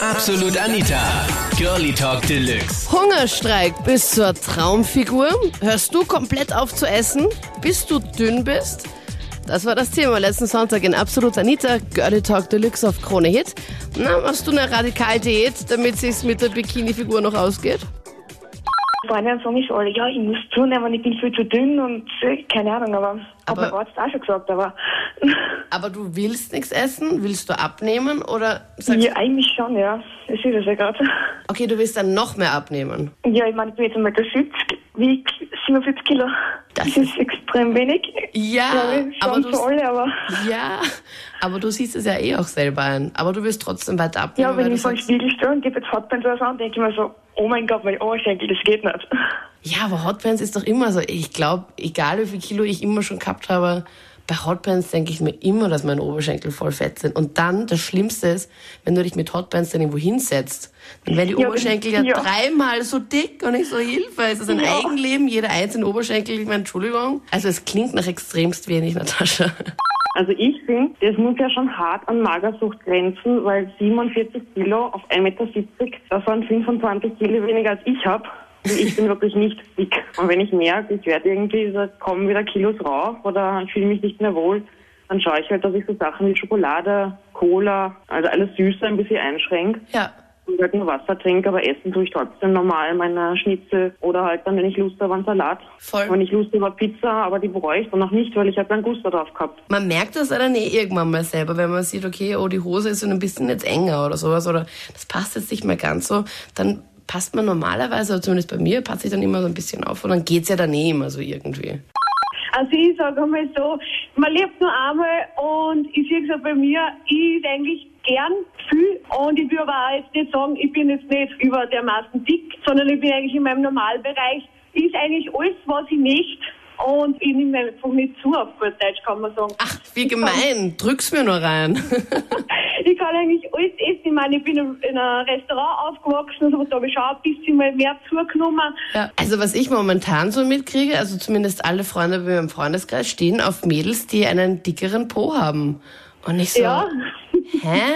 Absolut Anita. Girlie Talk Deluxe. Hungerstreik bis zur Traumfigur. Hörst du komplett auf zu essen, bis du dünn bist? Das war das Thema letzten Sonntag in Absolut Anita, Girlie Talk Deluxe auf Krone Hit. Na, machst du eine Radikaldiät, damit sich's mit der Bikini-Figur noch ausgeht? Freundinnen sagen ich alle, ja, ich muss zunehmen, ich bin viel zu dünn und äh, keine Ahnung, aber, Aber- hat mein Arzt auch schon gesagt, aber Aber du willst nichts essen? Willst du abnehmen? Oder sagst ja, eigentlich schon, ja. Das ist es ja gerade. okay, du willst dann noch mehr abnehmen? Ja, ich meine, ich bin jetzt einmal 70, wieg 47 Kilo. Das Das, ist extrem wenig. Ja, Ja, aber du, für alle, aber ja, aber du siehst es ja eh auch selber ein. Aber du willst trotzdem weiter abnehmen, ja, wenn ich vor den Spiegel stehe und gebe jetzt Hotpants oder so an, denke ich mir so, oh mein Gott, mein Oberschenkel, das geht nicht. ja, aber Hotpants ist doch immer so. Ich glaube, egal wie viel Kilo ich immer schon gehabt habe, bei Hotpants denke ich mir immer, dass meine Oberschenkel voll fett sind. Und dann, das Schlimmste ist, wenn du dich mit Hotpants dann irgendwo hinsetzt, dann werden die Ja, Oberschenkel ja, ja. dreimal so dick und ich so, Hilfe, es ist ein Ja. Eigenleben, jeder einzelne Oberschenkel, ich meine, Entschuldigung. Also es klingt nach extremst wenig, Natascha. Also ich finde, das muss ja schon hart an Magersucht grenzen, weil 47 Kilo auf 1,70 Meter, das waren 25 Kilo weniger als ich habe. Ich bin wirklich nicht dick. Und wenn ich merke, ich werde irgendwie, da kommen wieder Kilos rauf oder fühle mich nicht mehr wohl, dann schaue ich halt, dass ich so Sachen wie Schokolade, Cola, also alles Süße ein bisschen einschränke Ja, und halt nur Wasser trinke, aber essen tue ich trotzdem normal meine Schnitzel oder halt dann, wenn ich Lust habe, einen Salat. Voll. Wenn ich Lust habe, Pizza, aber die bereue ich dann noch nicht, weil ich habe dann Gusto drauf gehabt. Man merkt das dann eh irgendwann mal selber, wenn man sieht, okay, oh, die Hose ist so ein bisschen jetzt enger oder sowas oder das passt jetzt nicht mehr ganz so, dann passt man normalerweise, oder zumindest bei mir, passt sich dann immer so ein bisschen auf und dann geht's ja dann eh immer so irgendwie. Also ich sage einmal so, man lebt nur einmal und ich sehe es auch bei mir, ich esse eigentlich gern viel und ich will aber auch jetzt nicht sagen, ich bin jetzt nicht über dermaßen dick, sondern ich bin eigentlich in meinem Normalbereich. Ich esse eigentlich alles, was ich möchte und ich nehme einfach nicht zu auf gut Deutsch, kann man sagen. Ach, wie gemein, drück's mir nur rein. Ich kann eigentlich alles essen. Ich meine, ich bin in einem Restaurant aufgewachsen, also da habe ich schon ein bisschen mal mehr zugenommen. Ja. Also was ich momentan so mitkriege, also zumindest alle Freunde bei mir im Freundeskreis stehen auf Mädels, die einen dickeren Po haben. Und ich so, Ja. Hä?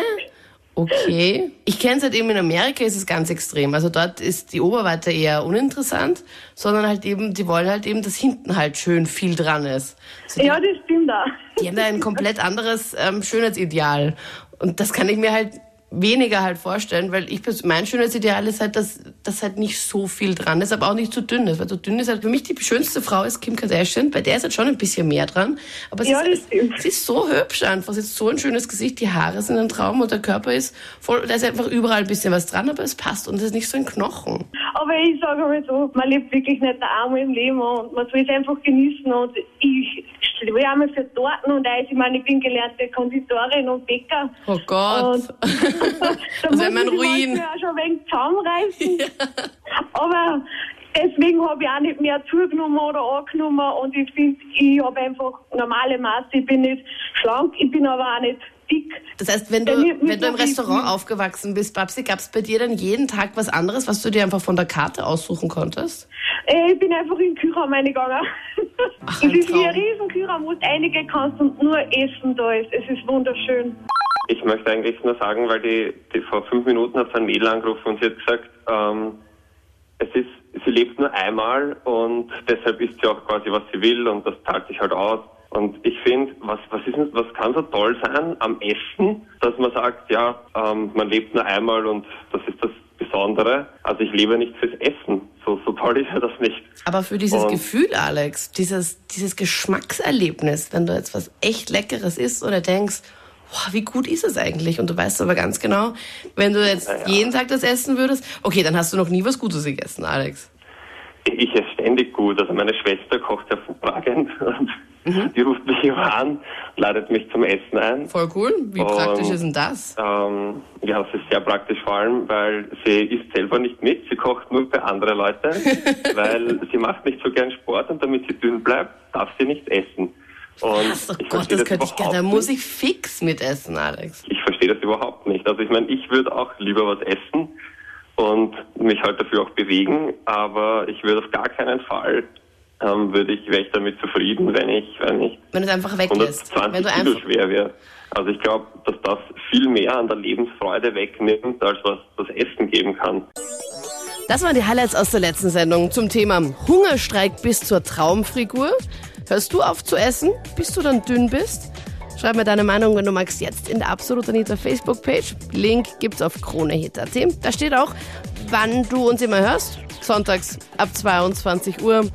Okay. Ich kenne es halt eben in Amerika ist es ganz extrem. Also dort ist die Oberweite eher uninteressant, sondern halt eben, die wollen halt eben, dass hinten halt schön viel dran ist. Also die, Ja, das stimmt auch. die haben da ein komplett anderes ähm, Schönheitsideal. Und das kann ich mir halt weniger halt vorstellen, weil ich mein Schönheitsideal ist halt, dass, dass halt nicht so viel dran ist, aber auch nicht zu dünn ist. Weil so dünn ist halt für mich die schönste Frau ist Kim Kardashian, bei der ist halt schon ein bisschen mehr dran. Aber sie, Ja, das ist, sie ist so hübsch einfach. Sie hat so ein schönes Gesicht, die Haare sind ein Traum und der Körper ist voll, da ist einfach überall ein bisschen was dran, aber es passt und es ist nicht so ein Knochen. Aber ich sage mal so, man lebt wirklich nicht einmal im Leben und man soll es einfach genießen. Und ich stehe einmal für Torten und Eis. Ich meine, ich bin gelernte Konditorin und Bäcker. Oh Gott. Und da Das muss wäre mein ich mich Ruin. auch schon ein wenig zusammenreißen. Aber deswegen habe ich auch nicht mehr zugenommen oder angenommen. Und ich finde, ich habe einfach normale Maße. Ich bin nicht schlank, ich bin aber auch nicht dick. Das heißt, wenn du, Ja, mir- mir wenn du im Restaurant aufgewachsen bist, Babsi, gab es bei dir dann jeden Tag was anderes, was du dir einfach von der Karte aussuchen konntest? Äh, Ich bin einfach in den Kühlraum reingegangen. Ach, es ein ist wie ein Traum. riesen Kühlraum, wo du einige kannst und nur Essen da ist. Es ist wunderschön. Ich möchte eigentlich nur sagen, weil die, die vor fünf Minuten hat ein Mädel angerufen und sie hat gesagt, ähm, es ist, sie lebt nur einmal und deshalb isst sie auch quasi, was sie will und das zahlt sich halt aus. Und ich finde, was, was, ist, was kann so toll sein am Essen, dass man sagt, ja, ähm, man lebt nur einmal und das ist das Besondere. Also ich lebe nicht fürs Essen. So, so toll ist ja das nicht. Aber für dieses Und- Gefühl, Alex, dieses, dieses Geschmackserlebnis, wenn du jetzt was echt Leckeres isst oder denkst, boah, wie gut ist es eigentlich? Und du weißt aber ganz genau, wenn du jetzt jeden Tag das essen würdest, okay, dann hast du noch nie was Gutes gegessen, Alex. Ich esse ständig gut. Also meine Schwester kocht hervorragend und die ruft mich immer an, ladet mich zum Essen ein. Voll cool. Wie Und- praktisch ist denn das? Ähm, ja, das ist sehr praktisch vor allem, weil sie isst selber nicht mit, sie kocht nur für andere Leute, weil sie macht nicht so gern Sport und damit sie dünn bleibt, darf sie nicht essen. Und Ach oh ich Gott, verstehe das könnte ich gerne. Da muss ich fix mitessen, Alex. Ich verstehe das überhaupt nicht. Also ich meine, ich würde auch lieber was essen und mich halt dafür auch bewegen, aber ich würde auf gar keinen Fall ähm, würde ich, wäre ich damit zufrieden, wenn ich, wenn ich Wenn es einfach weglässt. Wenn 120 du Kilo schwer wäre. Also ich glaube, dass das viel mehr an der Lebensfreude wegnimmt, als was das Essen geben kann. Das waren die Highlights aus der letzten Sendung zum Thema Hungerstreik bis zur Traumfigur. Hörst du auf zu essen, bis du dann dünn bist? Schreib mir deine Meinung, wenn du magst, jetzt in der Absolut Anita Facebook-Page. Link gibt's auf kronehit.at. Da steht auch, wann du uns immer hörst. Sonntags ab 22 Uhr.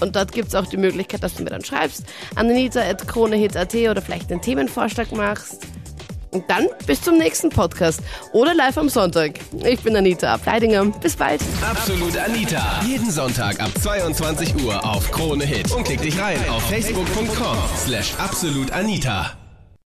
Und dort gibt's auch die Möglichkeit, dass du mir dann schreibst an anita.kronehit.at oder vielleicht einen Themenvorschlag machst. Und dann bis zum nächsten Podcast oder live am Sonntag. Ich bin Anita Ableidinger. Bis bald. Absolut Anita. Jeden Sonntag ab 22 Uhr auf Krone Hit. Und klick dich rein auf facebook.com slash absolutanita.